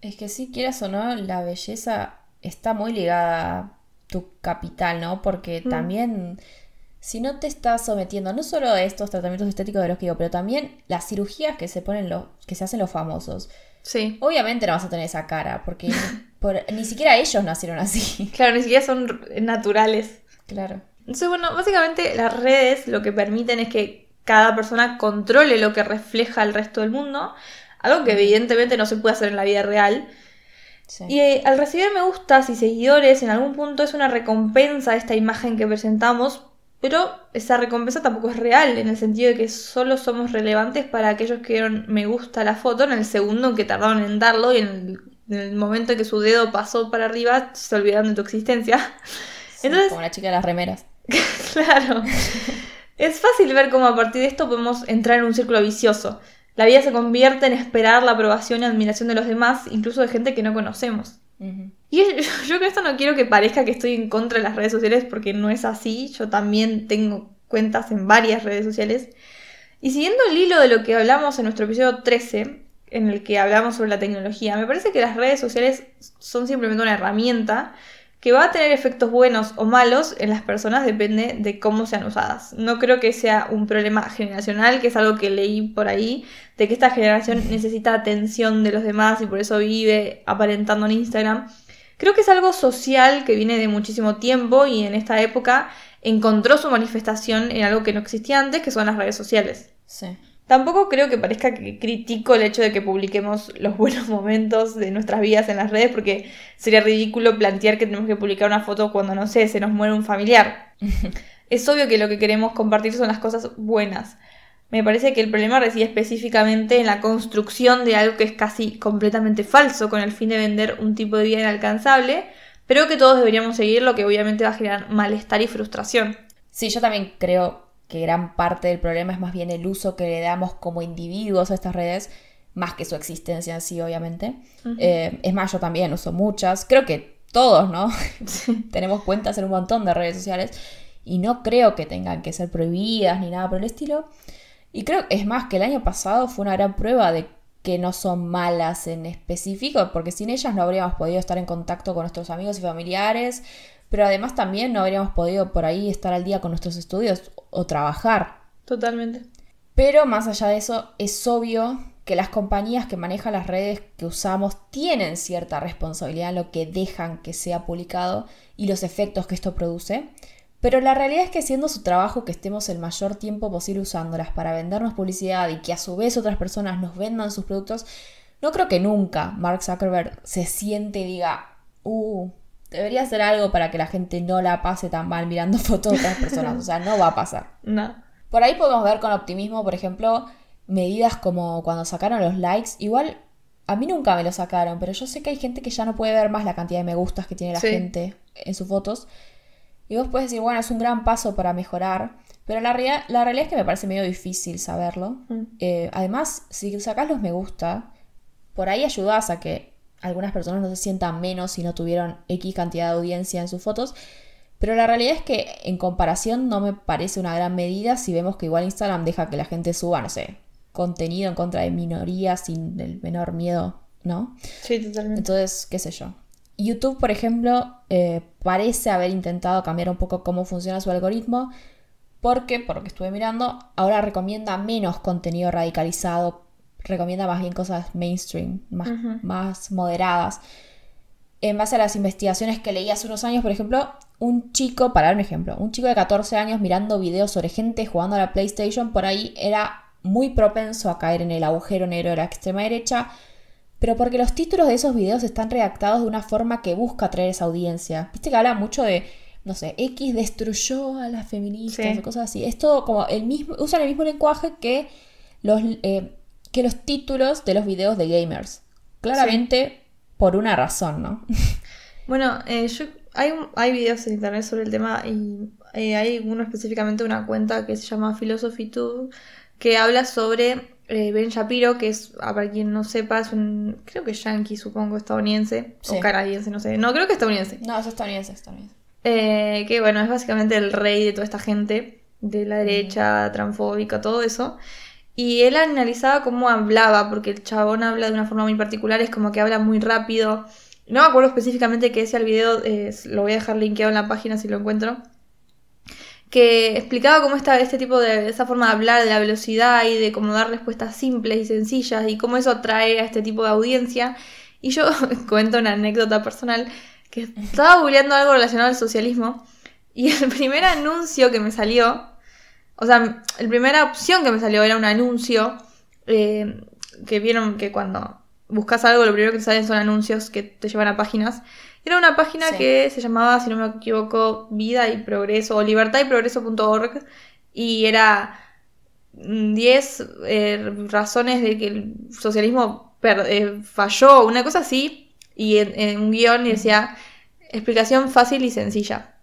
Es que si quieras o no, la belleza está muy ligada a tu capital, ¿no? Porque mm. también si no te estás sometiendo no solo a estos tratamientos estéticos de los que digo, pero también las cirugías que se ponen los, que se hacen los famosos. Sí. Obviamente no vas a tener esa cara, porque [LAUGHS] ni siquiera ellos nacieron así. [LAUGHS] Claro, ni siquiera son naturales. Claro. Entonces, bueno, básicamente las redes lo que permiten es que cada persona controle lo que refleja al resto del mundo, algo que evidentemente no se puede hacer en la vida real. Y eh, al recibir me gustas y seguidores en algún punto es una recompensa a esta imagen que presentamos pero esa recompensa tampoco es real, en el sentido de que solo somos relevantes para aquellos que dieron me gusta la foto en el segundo en que tardaron en darlo y en el, momento en que su dedo pasó para arriba se olvidaron de tu existencia. Entonces, como la chica de las remeras. [LAUGHS] claro. [LAUGHS] es fácil ver cómo a partir de esto podemos entrar en un círculo vicioso. La vida se convierte en esperar la aprobación y admiración de los demás, incluso de gente que no conocemos. Y [LAUGHS] yo, con esto no quiero que parezca que estoy en contra de las redes sociales porque no es así. Yo también tengo cuentas en varias redes sociales. Y siguiendo el hilo de lo que hablamos en nuestro episodio 13, en el que hablamos sobre la tecnología, me parece que las redes sociales son simplemente una herramienta que va a tener efectos buenos o malos en las personas depende de cómo sean usadas. No creo que sea un problema generacional, que es algo que leí por ahí, de que esta generación necesita atención de los demás y por eso vive aparentando en Instagram. Creo que es algo social que viene de muchísimo tiempo y en esta época encontró su manifestación en algo que no existía antes, que son las redes sociales. Sí. Tampoco creo que parezca que critico el hecho de que publiquemos los [LAUGHS] buenos momentos de nuestras vidas en las redes, porque sería ridículo plantear que tenemos que publicar una foto cuando, no sé, se nos muere un familiar. [LAUGHS] es obvio que lo que queremos compartir son las cosas buenas. Me parece que el problema reside específicamente en la construcción de algo que es casi completamente falso, con el fin de vender un tipo de vida inalcanzable, pero que todos deberíamos seguir, lo que obviamente va a generar malestar y frustración. Sí, yo también creo que gran parte del problema es más bien el uso que le damos como individuos a estas redes, más que su existencia en sí, obviamente. Eh, es más, yo también uso muchas, creo que todos, ¿no? [LAUGHS] Tenemos cuentas en un montón de redes sociales y no creo que tengan que ser prohibidas ni nada por el estilo. Y creo, es más, que el año pasado fue una gran prueba de que no son malas en específico, porque sin ellas no habríamos podido estar en contacto con nuestros amigos y familiares, pero además también no habríamos podido por ahí estar al día con nuestros estudios o trabajar. Totalmente. Pero más allá de eso, es obvio que las compañías que manejan las redes que usamos tienen cierta responsabilidad en lo que dejan que sea publicado y los efectos que esto produce. Pero la realidad es que siendo su trabajo que estemos el mayor tiempo posible usándolas para vendernos publicidad y que a su vez otras personas nos vendan sus productos, no creo que nunca Mark Zuckerberg se siente y diga, uh, debería hacer algo para que la gente no la pase tan mal mirando [LAUGHS] fotos de otras personas. O sea, no va a pasar. No. Por ahí podemos ver con optimismo, por ejemplo, medidas como cuando sacaron los likes. Igual, a mí nunca me lo sacaron, pero yo sé que hay gente que ya no puede ver más la cantidad de me gustas que tiene la gente en sus fotos. Y vos puedes decir, bueno, es un gran paso para mejorar. Pero la, la realidad es que me parece medio difícil saberlo. Mm. Eh, además, si sacas los me gusta, por ahí ayudas a que algunas personas no se sientan menos si no tuvieron X cantidad de audiencia en sus fotos. Pero la realidad es que en comparación no me parece una gran medida si vemos que igual Instagram deja que la gente suba, no sé, contenido en contra de minorías sin el menor miedo, ¿no? Sí, totalmente. Entonces, qué sé yo. YouTube, por ejemplo, eh, parece haber intentado cambiar un poco cómo funciona su algoritmo, porque, por lo que estuve mirando, ahora recomienda menos contenido radicalizado recomienda más bien cosas mainstream, más, más moderadas. En base a las investigaciones que leí hace unos años, por ejemplo, un chico, para dar un ejemplo, un chico de 14 años mirando videos sobre gente jugando a la PlayStation, por ahí era muy propenso a caer en el agujero negro de la extrema derecha, pero porque los títulos de esos videos están redactados de una forma que busca atraer esa audiencia. Viste que habla mucho de, no sé, X destruyó a las feministas o cosas así. Es todo como el mismo, usan el mismo lenguaje que los, eh, que los títulos de los videos de gamers. Claramente por una razón, ¿no? [LAUGHS] Bueno, eh, yo, hay, hay videos en internet sobre el tema y eh, hay uno específicamente, una cuenta que se llama PhilosophyTube, que habla sobre eh, Ben Shapiro, que es, para quien no sepa, es un, creo que yankee, supongo, estadounidense, o canadiense, no sé. No, creo que estadounidense. No, es estadounidense, estadounidense. que bueno, es básicamente el rey de toda esta gente, de la derecha, transfóbica, todo eso. Y él analizaba cómo hablaba, porque el chabón habla de una forma muy particular, es como que habla muy rápido. No me acuerdo específicamente qué decía el video, lo voy a dejar linkeado en la página si lo encuentro. Que explicaba cómo está este tipo de, esa forma de hablar, de la velocidad y de cómo dar respuestas simples y sencillas y cómo eso atrae a este tipo de audiencia. Y yo [LAUGHS] cuento una anécdota personal que estaba googleando algo relacionado al socialismo y el primer anuncio que me salió o sea, la primera opción que me salió era un anuncio. Eh, que vieron que cuando buscas algo, lo primero que te salen son anuncios que te llevan a páginas. Era una página que se llamaba, si no me equivoco, Vida y Progreso, o libertad y progreso.org. Y era 10 eh, razones de que el socialismo eh, falló, una cosa así. Y en, un guion decía explicación fácil y sencilla.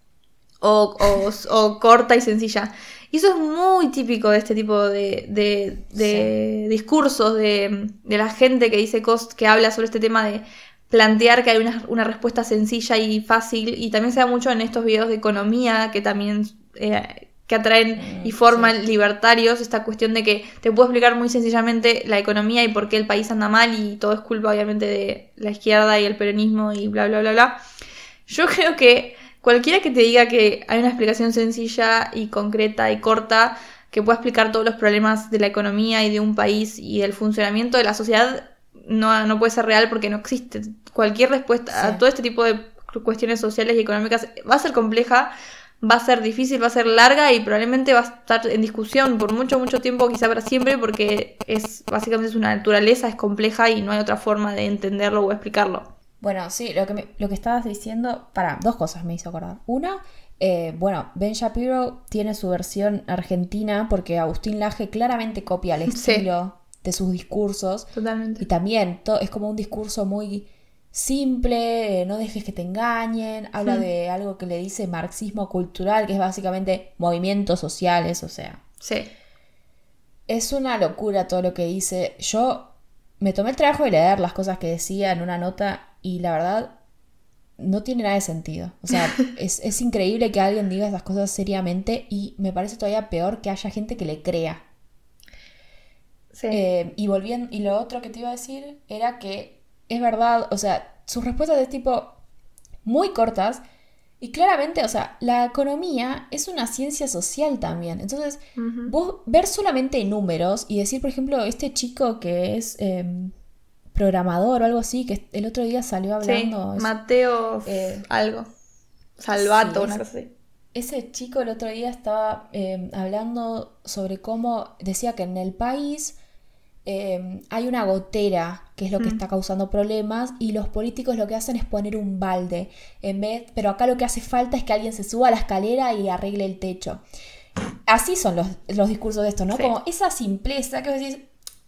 O, o, o corta y sencilla. Y eso es muy típico de este tipo de, de, discursos de, la gente que dice que habla sobre este tema de plantear que hay una, respuesta sencilla y fácil. Y también se da mucho en estos videos de economía que también eh, que atraen y mm, forman libertarios. Esta cuestión de que te puedo explicar muy sencillamente la economía y por qué el país anda mal y todo es culpa obviamente de la izquierda y el peronismo y bla bla bla bla. Yo creo que Cualquiera que te diga que hay una explicación sencilla y concreta y corta que pueda explicar todos los problemas de la economía y de un país y del funcionamiento de la sociedad no, no puede ser real porque no existe. Cualquier respuesta a todo este tipo de cuestiones sociales y económicas va a ser compleja, va a ser difícil, va a ser larga y probablemente va a estar en discusión por mucho, mucho tiempo, quizá para siempre, porque es básicamente es una naturaleza, es compleja y no hay otra forma de entenderlo o explicarlo. Bueno, sí, lo que, lo que estabas diciendo, para, dos cosas me hizo acordar. Una, eh, bueno, Ben Shapiro tiene su versión argentina porque Agustín Laje claramente copia el [LAUGHS] estilo de sus discursos. Totalmente. Y también es como un discurso muy simple, eh, no dejes que te engañen, habla de algo que le dice marxismo cultural, que es básicamente movimientos sociales, o sea. Sí. Es una locura todo lo que dice. Yo me tomé el trabajo de leer las cosas que decía en una nota y la verdad no tiene nada de sentido. O sea, [LAUGHS] es, increíble que alguien diga esas cosas seriamente y me parece todavía peor que haya gente que le crea. Sí. Eh, y volviendo, y lo otro que te iba a decir era que es verdad, o sea, sus respuestas de tipo muy cortas y claramente, o sea, la economía es una ciencia social también. Entonces, vos ver solamente números y decir, por ejemplo, este chico que es em, programador o algo así, que el otro día salió hablando. Mateo eh, algo. Salvato, una cosa así. Ese chico el otro día estaba em, hablando sobre cómo decía que en el país Em, hay una gotera que es lo que mm. está causando problemas y los políticos lo que hacen es poner un balde en vez, pero acá lo que hace falta es que alguien se suba a la escalera y arregle el techo. Así son los, discursos de esto, ¿no? Como esa simpleza que vos decís,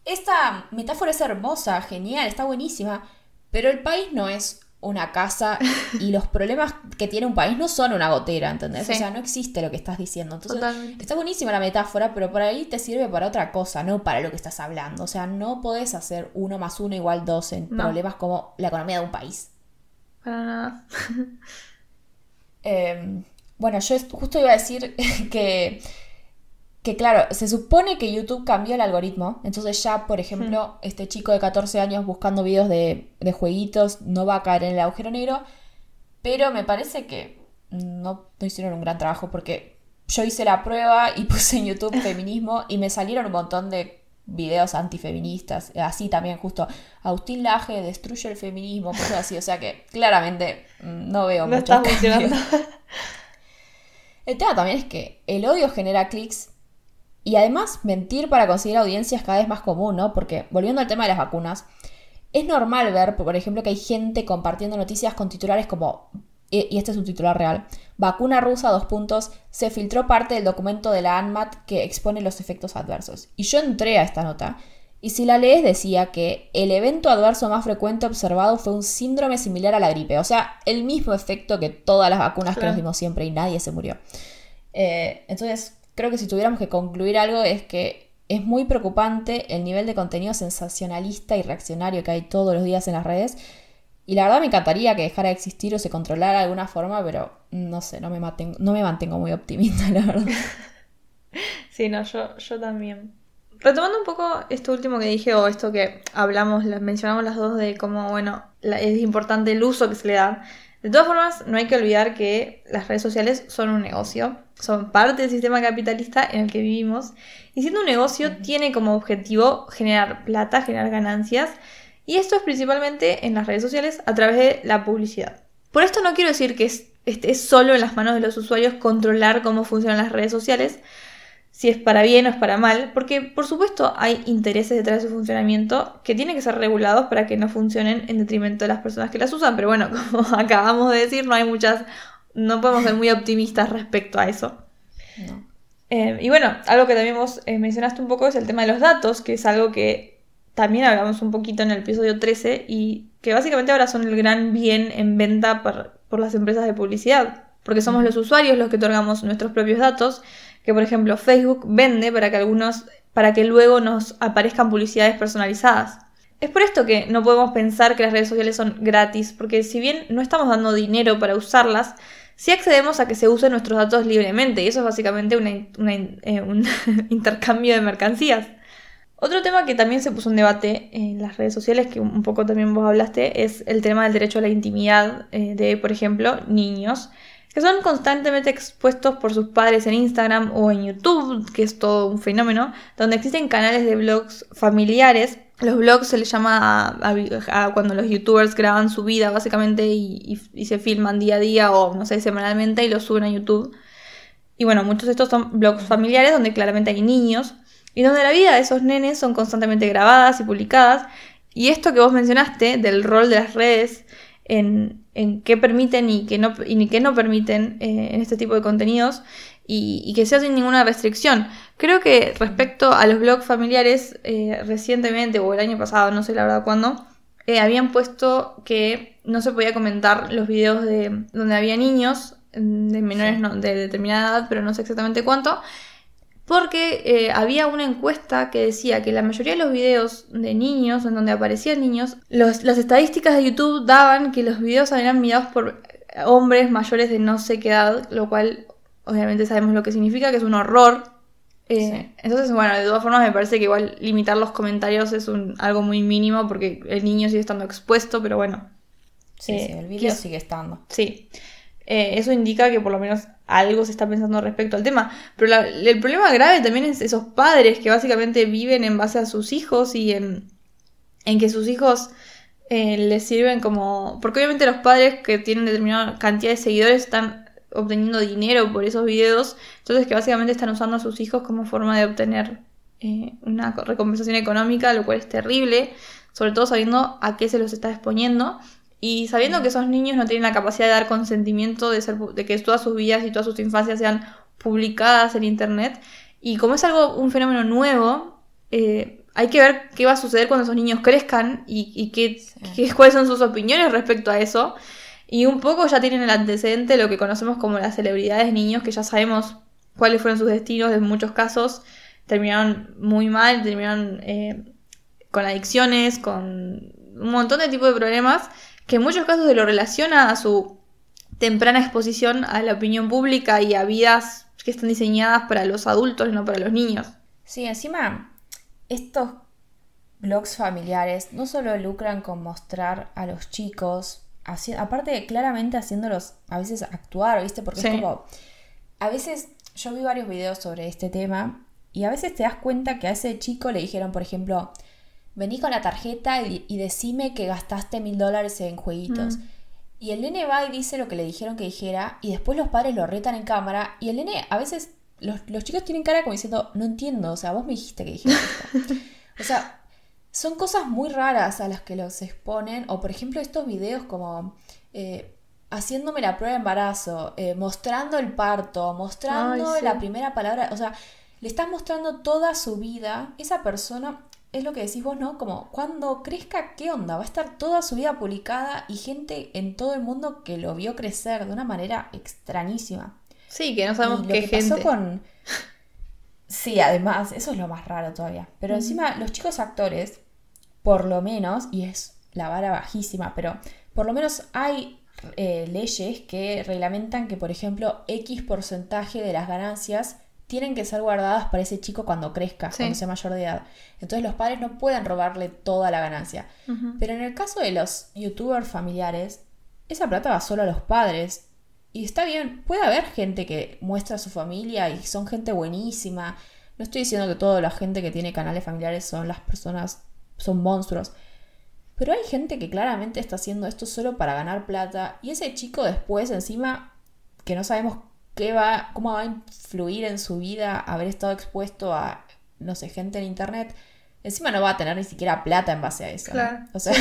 esta metáfora es hermosa, genial, está buenísima, pero el país no es una casa [LAUGHS] y los problemas que tiene un país no son una gotera, ¿entendés? O sea, no existe lo que estás diciendo. Entonces, está buenísima la metáfora, pero por ahí te sirve para otra cosa, no para lo que estás hablando. O sea, no podés hacer uno más uno igual dos en problemas como la economía de un país. Para nada. Em, bueno, yo justo iba a decir [LAUGHS] que que claro, se supone que YouTube cambió el algoritmo, entonces ya, por ejemplo, hmm. este chico de 14 años buscando videos de, de, jueguitos no va a caer en el agujero negro, pero me parece que no, no hicieron un gran trabajo porque yo hice la prueba y [LAUGHS] puse en YouTube feminismo y me salieron un montón de videos antifeministas, así también justo Agustín Laje destruye el feminismo, cosas así, o sea que claramente no veo no mucho. El tema también es que el odio genera clics y además, mentir para conseguir audiencias cada vez más común, ¿no? Porque, volviendo al tema de las vacunas, es normal ver, por ejemplo, que hay gente compartiendo noticias con titulares como, y este es un titular real, vacuna rusa, dos puntos, se filtró parte del documento de la ANMAT que expone los efectos adversos. Y yo entré a esta nota, y si la lees decía que el evento adverso más frecuente observado fue un síndrome similar a la gripe, o sea, el mismo efecto que todas las vacunas que nos dimos siempre y nadie se murió. Eh, entonces, creo que si tuviéramos que concluir algo es que es muy preocupante el nivel de contenido sensacionalista y reaccionario que hay todos los días en las redes. Y la verdad me encantaría que dejara de existir o se controlara de alguna forma, pero no sé, no me mantengo, no me mantengo muy optimista, [LAUGHS] la verdad. [LAUGHS] Sí, no, yo, yo también. Retomando un poco esto último que dije, o esto que hablamos, mencionamos las dos de cómo, bueno, es importante el uso que se le da. De todas formas, no hay que olvidar que las redes sociales son un negocio son parte del sistema capitalista en el que vivimos y siendo un negocio tiene como objetivo generar plata, generar ganancias y esto es principalmente en las redes sociales a través de la publicidad. Por esto no quiero decir que es, es solo en las manos de los usuarios controlar cómo funcionan las redes sociales, si es para bien o es para mal, porque por supuesto hay intereses detrás de su funcionamiento que tienen que ser regulados para que no funcionen en detrimento de las personas que las usan, pero bueno, [LAUGHS] como acabamos de decir, no hay muchas no podemos ser muy optimistas respecto a eso. Eh, y bueno, algo que también vos eh, mencionaste un poco es el tema de los datos, que es algo que también hablamos un poquito en el episodio 13 y que básicamente ahora son el gran bien en venta por, por las empresas de publicidad, porque somos los usuarios los que otorgamos nuestros propios datos, que por ejemplo Facebook vende para que algunos para que luego nos aparezcan publicidades personalizadas. Es por esto que no podemos pensar que las redes sociales son gratis, porque si bien no estamos dando dinero para usarlas, si accedemos a que se usen nuestros datos libremente y eso es básicamente eh, un [LAUGHS] intercambio de mercancías. Otro tema que también se puso en debate en las redes sociales, que un poco también vos hablaste, es el tema del derecho a la intimidad eh, de, por ejemplo, niños, que son constantemente expuestos por sus padres en Instagram o en YouTube, que es todo un fenómeno, donde existen canales de blogs familiares los blogs se les llama a, cuando los youtubers graban su vida básicamente y, se filman día a día o no sé, semanalmente y lo suben a YouTube. Y bueno, muchos de estos son blogs familiares donde claramente hay niños y donde la vida de esos nenes son constantemente grabadas y publicadas. Y esto que vos mencionaste del rol de las redes en, en qué permiten y qué no, y qué no permiten eh, en este tipo de contenidos y, que sea sin ninguna restricción. Creo que respecto a los blogs familiares, eh, recientemente o el año pasado, no sé la verdad cuándo, eh, habían puesto que no se podía comentar los videos de donde había niños de menores de determinada edad, pero no sé exactamente cuánto, porque eh, había una encuesta que decía que la mayoría de los videos de niños, en donde aparecían niños, las estadísticas de YouTube daban que los videos eran mirados por hombres mayores de no sé qué edad, lo cual obviamente sabemos lo que significa, que es un horror. Eh, entonces, bueno, de todas formas me parece que igual limitar los comentarios es un, algo muy mínimo porque el niño sigue estando expuesto, pero bueno. Sí, eh, el video sigue estando. Sí. Eh, eso indica que por lo menos algo se está pensando respecto al tema. Pero el problema grave también es esos padres que básicamente viven en base a sus hijos y en, que sus hijos eh, les sirven como... Porque obviamente los padres que tienen determinada cantidad de seguidores están obteniendo dinero por esos videos. Entonces que básicamente están usando a sus hijos como forma de obtener eh, una recompensación económica, lo cual es terrible. Sobre todo sabiendo a qué se los está exponiendo. Y sabiendo que esos niños no tienen la capacidad de dar consentimiento de, ser, de que todas sus vidas y todas sus infancias sean publicadas en Internet. Y como es algo, un fenómeno nuevo, eh, hay que ver qué va a suceder cuando esos niños crezcan y, qué, cuáles son sus opiniones respecto a eso. Y un poco ya tienen el antecedente de lo que conocemos como las celebridades niños, que ya sabemos cuáles fueron sus destinos en muchos casos. Terminaron muy mal, terminaron eh, con adicciones, con un montón de tipos de problemas que en muchos casos se lo relaciona a su temprana exposición a la opinión pública y a vidas que están diseñadas para los adultos y no para los niños. Sí, encima, estos blogs familiares no solo lucran con mostrar a los chicos, aparte claramente haciéndolos a veces actuar, ¿viste? Porque es como, a veces yo vi varios videos sobre este tema y a veces te das cuenta que a ese chico le dijeron, por ejemplo, vení con la tarjeta y, decime que gastaste mil dólares en jueguitos. Mm. Y el nene va y dice lo que le dijeron que dijera y después los padres lo retan en cámara y el nene a veces los, chicos tienen cara como diciendo, no entiendo, o sea, vos me dijiste que dijiste esto. [LAUGHS] o sea, son cosas muy raras a las que los exponen o por ejemplo estos videos como... Eh, haciéndome la prueba de embarazo, eh, mostrando el parto, mostrando la primera palabra, o sea, le estás mostrando toda su vida, esa persona es lo que decís vos, ¿no? Como cuando crezca, ¿qué onda? Va a estar toda su vida publicada y gente en todo el mundo que lo vio crecer de una manera extrañísima. Sí, que no sabemos qué que Pasó con... Sí, además, eso es lo más raro todavía. Pero encima, los chicos actores, por lo menos, y es la vara bajísima, pero por lo menos hay eh, leyes que reglamentan que, por ejemplo, X porcentaje de las ganancias tienen que ser guardadas para ese chico cuando crezca, cuando sea mayor de edad. Entonces los padres no pueden robarle toda la ganancia. Pero en el caso de los youtubers familiares, esa plata va solo a los padres. Y está bien, puede haber gente que muestra a su familia y son gente buenísima. No estoy diciendo que toda la gente que tiene canales familiares son las personas, son monstruos. Pero hay gente que claramente está haciendo esto solo para ganar plata. Y ese chico después, encima, que no sabemos qué va, cómo va a influir en su vida haber estado expuesto a, no sé, gente en internet. Encima no va a tener ni siquiera plata en base a eso. Claro. O sea,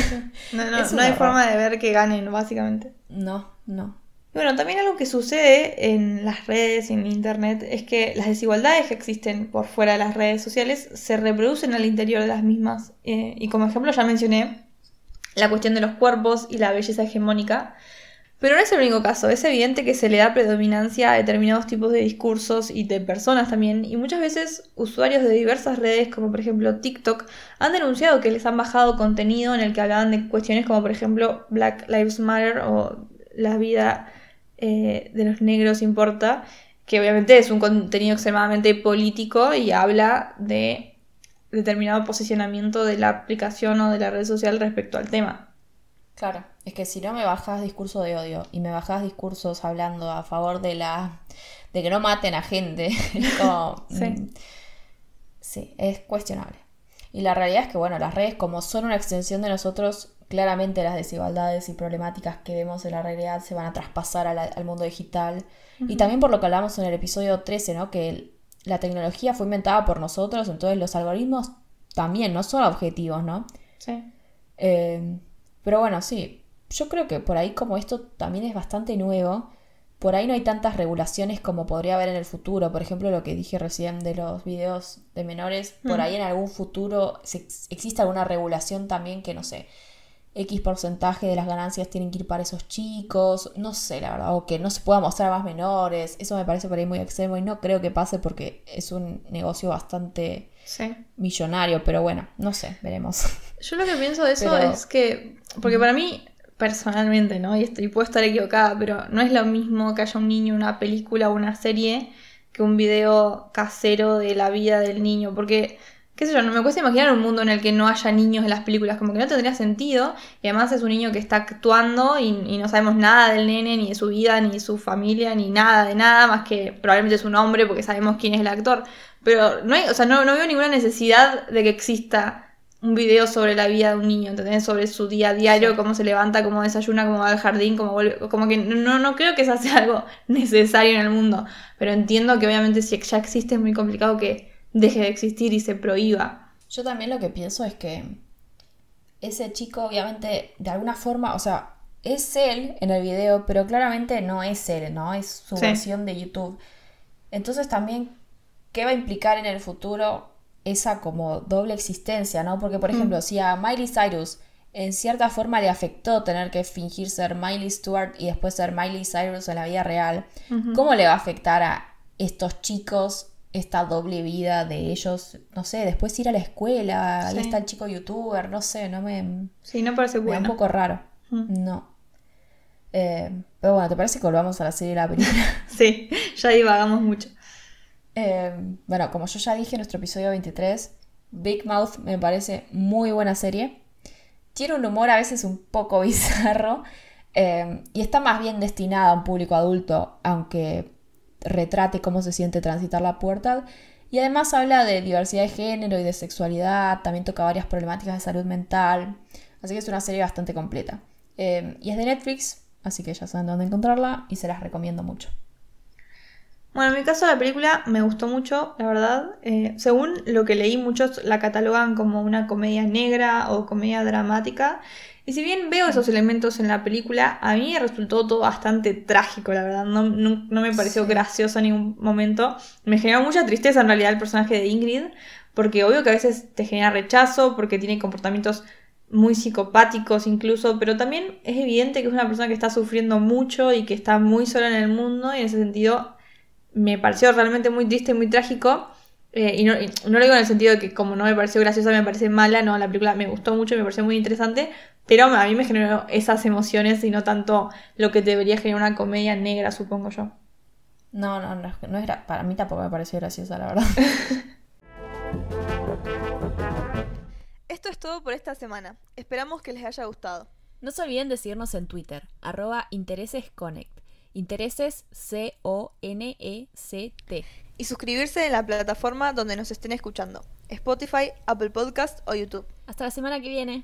no, [LAUGHS] no, no hay forma de ver que ganen, básicamente. No, no. Bueno, también algo que sucede en las redes, en internet, es que las desigualdades que existen por fuera de las redes sociales se reproducen al interior de las mismas. Eh, y como ejemplo ya mencioné la cuestión de los cuerpos y la belleza hegemónica, pero no es el único caso, es evidente que se le da predominancia a determinados tipos de discursos y de personas también, y muchas veces usuarios de diversas redes, como por ejemplo TikTok, han denunciado que les han bajado contenido en el que hablaban de cuestiones como por ejemplo Black Lives Matter o la vida eh, de los negros importa, que obviamente es un contenido extremadamente político y habla de determinado posicionamiento de la aplicación o de la red social respecto al tema. Claro, es que si no me bajas discurso de odio y me bajas discursos hablando a favor de la de que no maten a gente, [LAUGHS] como sí. Mm, sí, es cuestionable. Y la realidad es que bueno, las redes como son una extensión de nosotros, claramente las desigualdades y problemáticas que vemos en la realidad se van a traspasar al mundo digital. Y también por lo que hablamos en el episodio 13, ¿no? Que la tecnología fue inventada por nosotros, entonces los algoritmos también no son objetivos, ¿no? Sí. Eh, pero bueno, sí, yo creo que por ahí como esto también es bastante nuevo, por ahí no hay tantas regulaciones como podría haber en el futuro. Por ejemplo, lo que dije recién de los videos de menores, por ahí en algún futuro existe alguna regulación también que no sé X porcentaje de las ganancias tienen que ir para esos chicos, no sé, la verdad, o que no se pueda mostrar a más menores, eso me parece por ahí muy extremo y no creo que pase porque es un negocio bastante millonario, pero bueno, no sé, veremos. Yo lo que pienso de eso es que, porque para mí, personalmente, ¿no? Y, estoy, puedo estar equivocada, pero no es lo mismo que haya un niño, una película o una serie que un video casero de la vida del niño, porque qué sé yo, no me cuesta imaginar un mundo en el que no haya niños en las películas, como que no tendría sentido, y además es un niño que está actuando y, no sabemos nada del nene, ni de su vida, ni de su familia, ni nada de nada, más que probablemente es un hombre porque sabemos quién es el actor, pero no hay, o sea, no veo ninguna necesidad de que exista un video sobre la vida de un niño, ¿entendés? Sobre su día a diario, cómo se levanta, cómo desayuna, cómo va al jardín, cómo vuelve, como que no, no creo que eso sea [LAUGHS] algo necesario en el mundo, pero entiendo que obviamente si ya existe es muy complicado que deje de existir y se prohíba. Yo también lo que pienso es que ese chico obviamente de alguna forma, o sea, es él en el video, pero claramente no es él, ¿no? Es su versión de YouTube. Entonces también, ¿qué va a implicar en el futuro esa como doble existencia, ¿no? Porque, por mm. ejemplo, si a Miley Cyrus en cierta forma le afectó tener que fingir ser Miley Stewart y después ser Miley Cyrus en la vida real, ¿cómo le va a afectar a estos chicos esta doble vida de ellos, no sé, después ir a la escuela, ahí está el chico youtuber, no sé, no me... Sí, no parece bueno. un poco raro, no. Eh, pero bueno, ¿te parece que volvamos a la serie de la película? [LAUGHS] sí, ya divagamos mucho. Eh, bueno, como yo ya dije en nuestro episodio 23, Big Mouth me parece muy buena serie. Tiene un humor a veces un poco [LAUGHS] bizarro eh, y está más bien destinada a un público adulto, aunque retrate cómo se siente transitar la puerta. Y además habla de diversidad de género y de sexualidad, también toca varias problemáticas de salud mental, así que es una serie bastante completa. Eh, y es de Netflix, así que ya saben dónde encontrarla y se las recomiendo mucho. Bueno, en mi caso la película me gustó mucho, la verdad. Eh, según lo que leí, muchos la catalogan como una comedia negra o comedia dramática. Y si bien veo esos elementos en la película, a mí me resultó todo bastante trágico, la verdad. No, me pareció gracioso en ningún momento. Me generó mucha tristeza en realidad el personaje de Ingrid, porque obvio que a veces te genera rechazo, porque tiene comportamientos muy psicopáticos incluso, pero también es evidente que es una persona que está sufriendo mucho y que está muy sola en el mundo y en ese sentido me pareció realmente muy triste, muy trágico. Eh, y, no, lo digo en el sentido de que como no me pareció graciosa, me parece mala, no, la película me gustó mucho, me pareció muy interesante, pero a mí me generó esas emociones y no tanto lo que debería generar una comedia negra, supongo yo. No, no, no, no era, para mí tampoco me pareció graciosa, la verdad. [LAUGHS] Esto es todo por esta semana. Esperamos que les haya gustado. No se olviden de seguirnos en Twitter, arroba interesesconnect. Intereses C-O-N-E-C-T y suscribirse en la plataforma donde nos estén escuchando, Spotify, Apple Podcast o YouTube. Hasta la semana que viene.